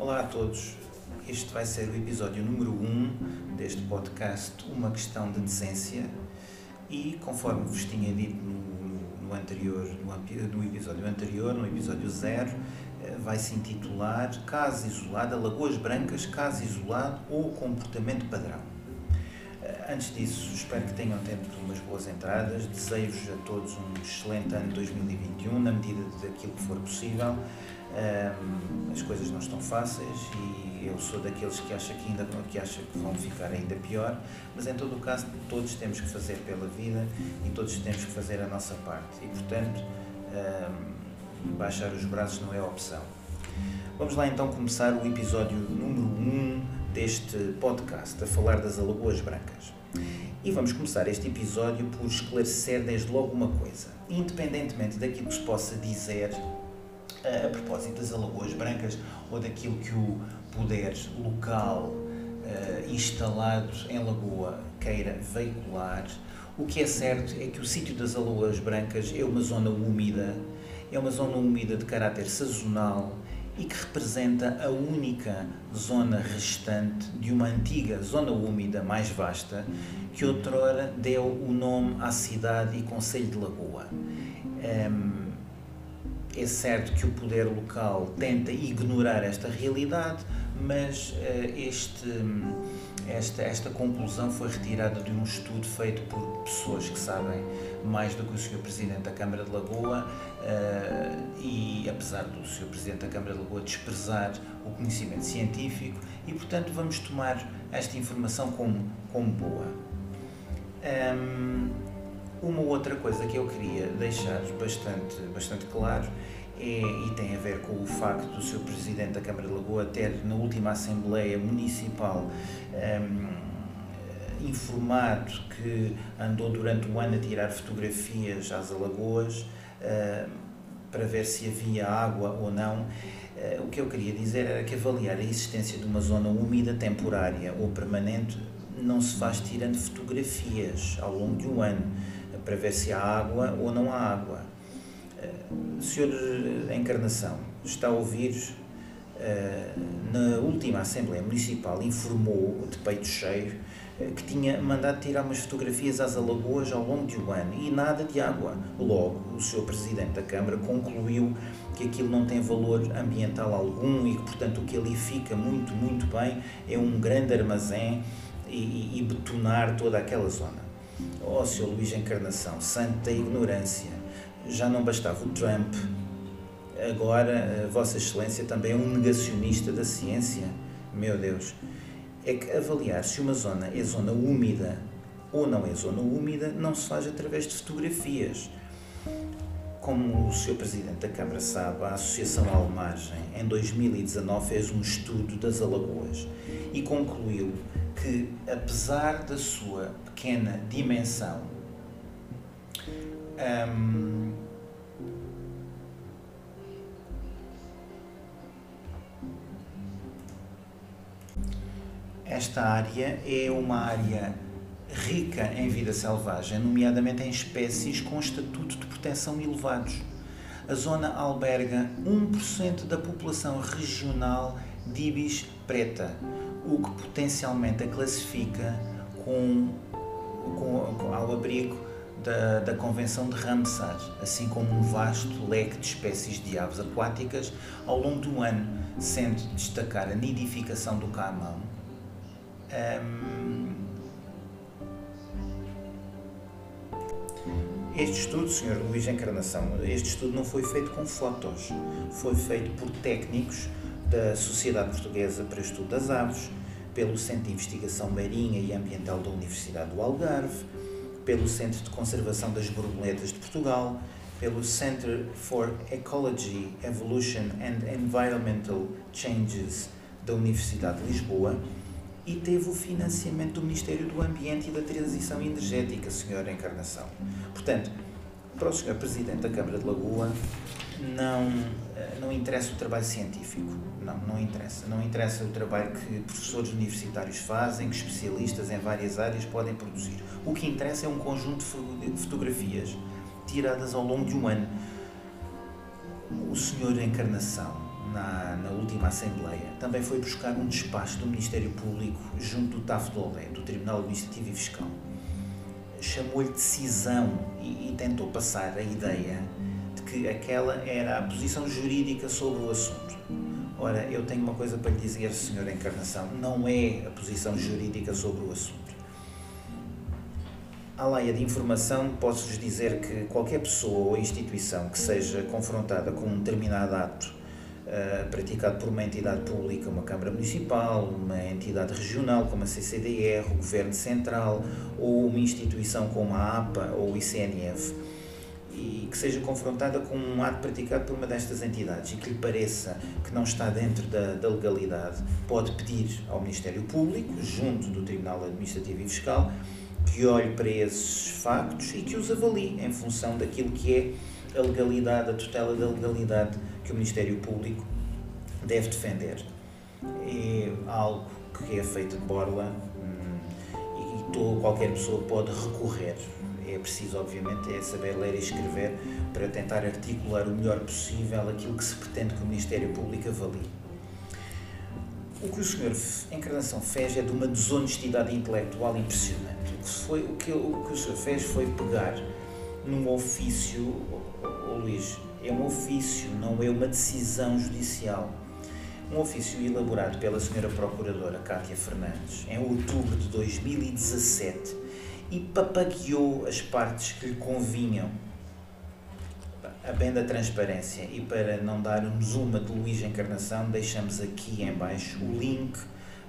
Olá a todos. Este vai ser o episódio número 1 um deste podcast Uma Questão de Decência e, conforme vos tinha dito no, no anterior, no, no, episódio anterior, no episódio 0, eh, vai se intitular Caso Isolado, Lagoas Brancas, Caso Isolado ou Comportamento Padrão. Antes disso, espero que tenham tido umas boas entradas. Desejo-vos a todos um excelente ano 2021, na medida daquilo que for possível. As coisas não estão fáceis e eu sou daqueles que acham que, ainda, que acham que vão ficar ainda pior, mas em todo o caso todos temos que fazer pela vida e todos temos que fazer a nossa parte e portanto baixar os braços não é opção. Vamos lá então começar o episódio número 1 um deste podcast a falar das Alagoas Brancas. E vamos começar este episódio por esclarecer desde logo uma coisa. Independentemente daquilo que se possa dizer a propósito das Alagoas Brancas ou daquilo que o poder local uh, instalado em Lagoa queira veicular, o que é certo é que o sítio das Alagoas Brancas é uma zona úmida, é uma zona úmida de caráter sazonal e que representa a única zona restante de uma antiga zona úmida mais vasta que outrora deu o nome à cidade e concelho de Lagoa. Um, é certo que o poder local tenta ignorar esta realidade, mas uh, este, esta, esta conclusão foi retirada de um estudo feito por pessoas que sabem mais do que o Sr. Presidente da Câmara de Lagoa uh, e, apesar do Sr. Presidente da Câmara de Lagoa desprezar o conhecimento científico, e portanto vamos tomar esta informação como, como boa. Um, uma outra coisa que eu queria deixar bastante, bastante claro é, e tem a ver com o facto do seu Presidente da Câmara de Lagoa ter, na última Assembleia Municipal, um, informado que andou durante o ano a tirar fotografias às alagoas uh, para ver se havia água ou não. Uh, o que eu queria dizer era que avaliar a existência de uma zona úmida temporária ou permanente não se faz tirando fotografias ao longo de um ano para ver se há água ou não há água. Senhor Encarnação, está a ouvir, uh, na última Assembleia Municipal informou, de peito cheio, uh, que tinha mandado tirar umas fotografias às alagoas ao longo de um ano e nada de água. Logo, o senhor Presidente da Câmara concluiu que aquilo não tem valor ambiental algum e que, portanto, o que ali fica muito, muito bem é um grande armazém e, e betonar toda aquela zona. Ó oh, Sr. Luís Encarnação, santa ignorância, já não bastava o Trump, agora Vossa Excelência também é um negacionista da ciência. Meu Deus, é que avaliar se uma zona é zona úmida ou não é zona úmida não se faz através de fotografias. Como o Sr. Presidente da Câmara sabe, a Associação Almagem em 2019 fez um estudo das Alagoas e concluiu que, apesar da sua pequena dimensão, um, esta área é uma área rica em vida selvagem, nomeadamente em espécies com estatuto de proteção elevados. A zona alberga 1% da população regional de ibis preta, o que potencialmente a classifica com, com, com ao abrigo da, da Convenção de Ramsar, assim como um vasto leque de espécies de aves aquáticas ao longo do ano, sendo destacar a nidificação do camão. Este estudo, Sr. Luís Encarnação, este estudo não foi feito com fotos, foi feito por técnicos da Sociedade Portuguesa para o Estudo das Aves, pelo Centro de Investigação Marinha e Ambiental da Universidade do Algarve, pelo Centro de Conservação das Borboletas de Portugal, pelo Center for Ecology, Evolution and Environmental Changes da Universidade de Lisboa e teve o financiamento do Ministério do Ambiente e da Transição Energética, Sra. Encarnação. Portanto, para o Sr. Presidente da Câmara de Lagoa, não, eh, não interessa o trabalho científico. Não, não interessa. Não interessa o trabalho que professores universitários fazem, que especialistas em várias áreas podem produzir. O que interessa é um conjunto de fotografias tiradas ao longo de um ano. O Senhor Encarnação na, na, última Assembleia, também foi buscar um despacho do Ministério Público junto do TAF do Tribunal Administrativo e Fiscal. Chamou-lhe decisão e, e tentou passar a ideia de que aquela era a posição jurídica sobre o assunto. Ora, eu tenho uma coisa para lhe dizer, Senhora Encarnação, não é a posição jurídica sobre o assunto. À leia de informação, posso-vos dizer que qualquer pessoa ou instituição que seja confrontada com um determinado ato uh, praticado por uma entidade pública, uma Câmara Municipal, uma entidade regional como a CCDR, o Governo Central ou uma instituição como a APA ou o ICNF, e que seja confrontada com um ato praticado por uma destas entidades e que lhe pareça que não está dentro da, da legalidade, pode pedir ao Ministério Público, junto do Tribunal Administrativo e Fiscal, que olhe para esses factos e que os avalie em função daquilo que é a legalidade, a tutela da legalidade que o Ministério Público deve defender. É algo que é feito de borla hum, e todo, qualquer pessoa pode recorrer. É preciso, obviamente, é saber ler e escrever para tentar articular o melhor possível aquilo que se pretende que o Ministério Público avalie. O que o Sr. Encarnação fez é de uma desonestidade intelectual impressionante. O que, foi, o que, o que o Sr. fez foi pegar num ofício, oh, oh, Luís, é um ofício, não é uma decisão judicial. Um ofício elaborado pela Sra. Procuradora Cátia Fernandes em outubro de 2017 e papagueou as partes que lhe convinham a bem da transparência e para não darmos uma de Luís Encarnação, deixamos aqui em baixo o link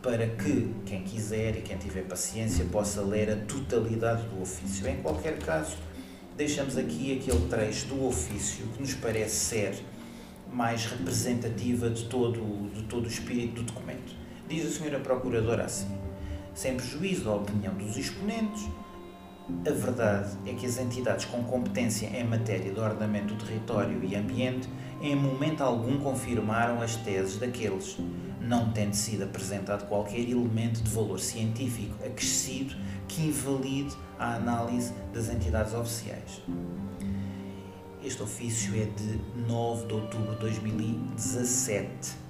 para que quem quiser e quem tiver paciência possa ler a totalidade do ofício. Em qualquer caso, deixamos aqui aquele trecho do ofício que nos parece ser mais representativa de todo, de todo o espírito do documento. Diz a senhora Procuradora assim, sem prejuízo da opinião dos exponentes, a verdade é que as entidades com competência em matéria de ordenamento do território e ambiente em momento algum confirmaram as teses daqueles, não tendo sido apresentado qualquer elemento de valor científico acrescido que invalide a análise das entidades oficiais. Este ofício é de 9 de outubro de 2017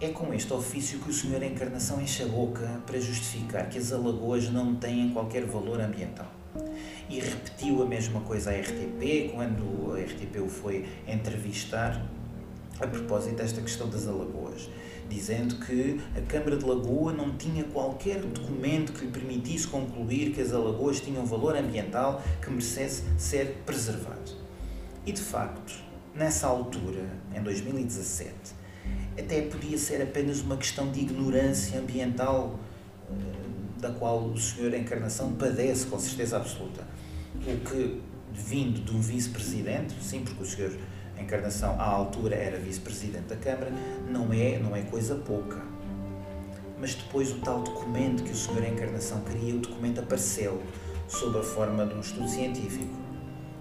é com este ofício que o Senhor Encarnação enche a boca para justificar que as alagoas não têm qualquer valor ambiental. E repetiu a mesma coisa à RTP quando a RTP o foi entrevistar a propósito desta questão das alagoas, dizendo que a Câmara de Lagoa não tinha qualquer documento que lhe permitisse concluir que as alagoas tinham valor ambiental que merecesse ser preservado. E de facto, nessa altura, em 2017, até podia ser apenas uma questão de ignorância ambiental eh, da qual o Senhor Encarnação padece com certeza absoluta. O que, vindo de um vice-presidente, sim, porque o Senhor Encarnação à altura era vice-presidente da Câmara, não é, não é coisa pouca. Mas depois o tal documento que o Senhor Encarnação queria, o documento apareceu sob a forma de um estudo científico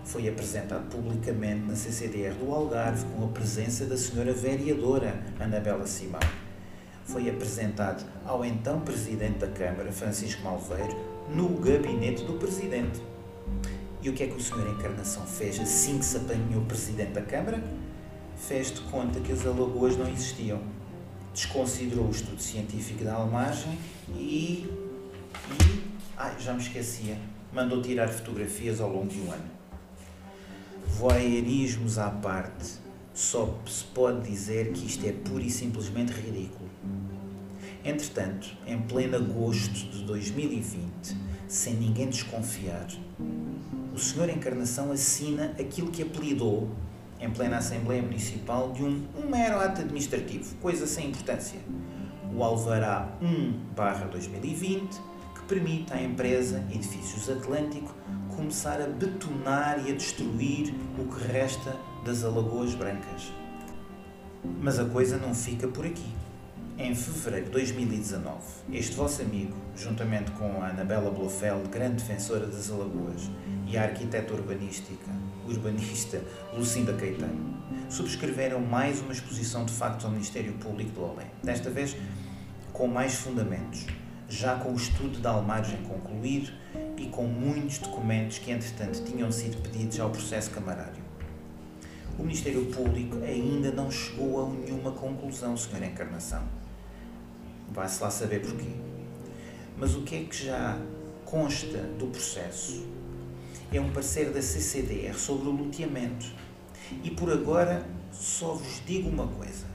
foi apresentado publicamente na CCDR do Algarve com a presença da senhora vereadora Anabela Simão. Foi apresentado ao então Presidente da Câmara, Francisco Malveiro, no gabinete do Presidente. E o que é que o senhor Encarnação fez assim que se apanhou Presidente da Câmara? Fez de conta que as alagoas não existiam. Desconsiderou o estudo científico da Almagem e. e. Ai, já me esquecia. Mandou tirar fotografias ao longo de um ano voyeurismos à parte, só se pode dizer que isto é pura e simplesmente ridículo. Entretanto, em pleno agosto de 2020, sem ninguém desconfiar, o Senhor Encarnação assina aquilo que apelidou, em plena Assembleia Municipal, de um, um mero ato administrativo, coisa sem importância. O Alvará 1-2020, que permite à empresa Edifícios Atlântico começar a betonar e a destruir o que resta das Alagoas Brancas. Mas a coisa não fica por aqui. Em fevereiro de 2019, este vosso amigo, juntamente com a Anabela Blofeld, grande defensora das Alagoas, e a arquiteta urbanística, urbanista Lucinda Caetano, subscreveram mais uma exposição de factos ao Ministério Público de Lolé, desta vez com mais fundamentos, já com o estudo da Almargem concluído e com muitos documentos que, entretanto, tinham sido pedidos ao processo camarário. O Ministério Público ainda não chegou a nenhuma conclusão, Senhora Encarnação. Vai-se lá saber porquê. Mas o que é que já consta do processo? É um parecer da CCDR sobre o loteamento. E por agora só vos digo uma coisa.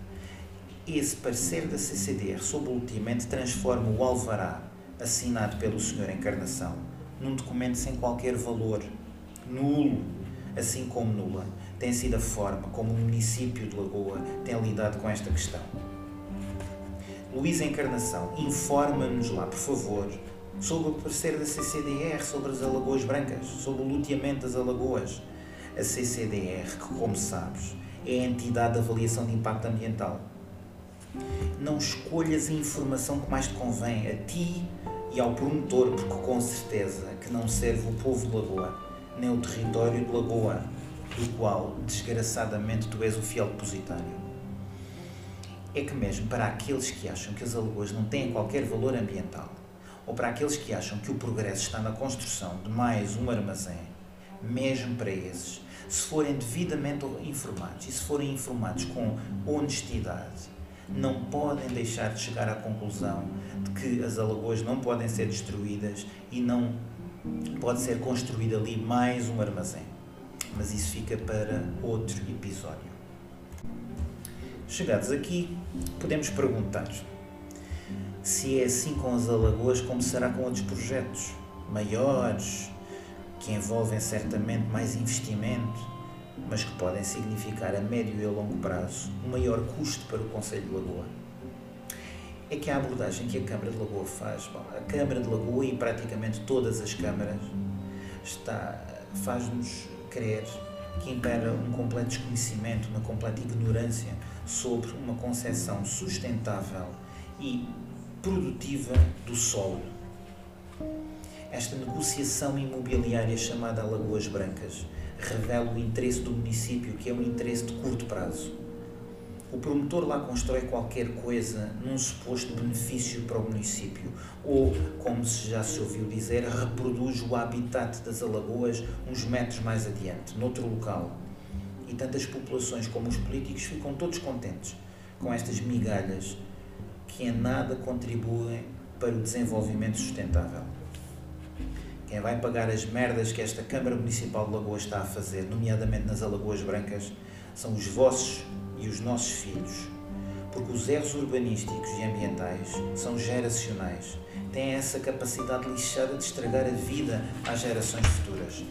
Esse parecer da CCDR sobre o loteamento transforma o alvará assinado pelo Senhor Encarnação num documento sem qualquer valor, nulo, assim como nula tem sido a forma como o município de Lagoa tem lidado com esta questão. Luísa Encarnação, informa-nos lá, por favor, sobre o parecer da CCDR sobre as Alagoas Brancas, sobre o loteamento das Alagoas. A CCDR, que, como sabes, é a entidade de avaliação de impacto ambiental. Não escolhas a informação que mais te convém a ti e ao promotor, porque com certeza que não serve o povo de Lagoa, nem o território de Lagoa, do qual, desgraçadamente, tu és o fiel depositário. É que, mesmo para aqueles que acham que as alagoas não têm qualquer valor ambiental, ou para aqueles que acham que o progresso está na construção de mais um armazém, mesmo para esses, se forem devidamente informados e se forem informados com honestidade, não podem deixar de chegar à conclusão de que as alagoas não podem ser destruídas e não pode ser construído ali mais um armazém mas isso fica para outro episódio. Chegados aqui, podemos perguntar se é assim com as Alagoas como será com outros projetos maiores, que envolvem certamente mais investimento, mas que podem significar a médio e a longo prazo um maior custo para o Conselho de Lagoa. É que a abordagem que a Câmara de Lagoa faz, bom, a Câmara de Lagoa e praticamente todas as câmaras está faz-nos crer que impera um completo desconhecimento, uma completa ignorância sobre uma concepção sustentável e produtiva do solo. Esta negociação imobiliária chamada Lagoas Brancas revela o interesse do município, que é um interesse de curto prazo o promotor lá constrói qualquer coisa num suposto benefício para o município, ou, como já se ouviu dizer, reproduz o habitat das alagoas uns metros mais adiante, noutro local. E tanto as populações como os políticos ficam todos contentes com estas migalhas que em nada contribuem para o desenvolvimento sustentável. Quem vai pagar as merdas que esta Câmara Municipal de Lagoas está a fazer, nomeadamente nas Alagoas Brancas, são os vossos e os nossos filhos, porque os erros urbanísticos e ambientais são geracionais, têm essa capacidade lixada de estragar a vida às gerações futuras.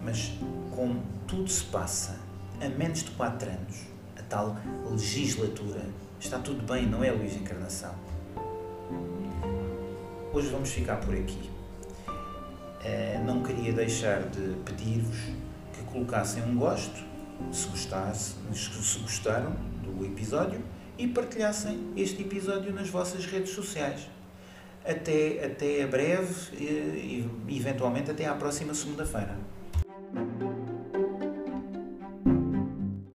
Mas como tudo se passa a menos de 4 anos, a tal legislatura, está tudo bem, não é, Luís Encarnação? Hoje vamos ficar por aqui. Uh, não queria deixar de pedir-vos que colocassem um gosto se, gostasse, se gostaram do episódio e partilhassem este episódio nas vossas redes sociais. Até, até a breve e, eventualmente até à próxima segunda-feira.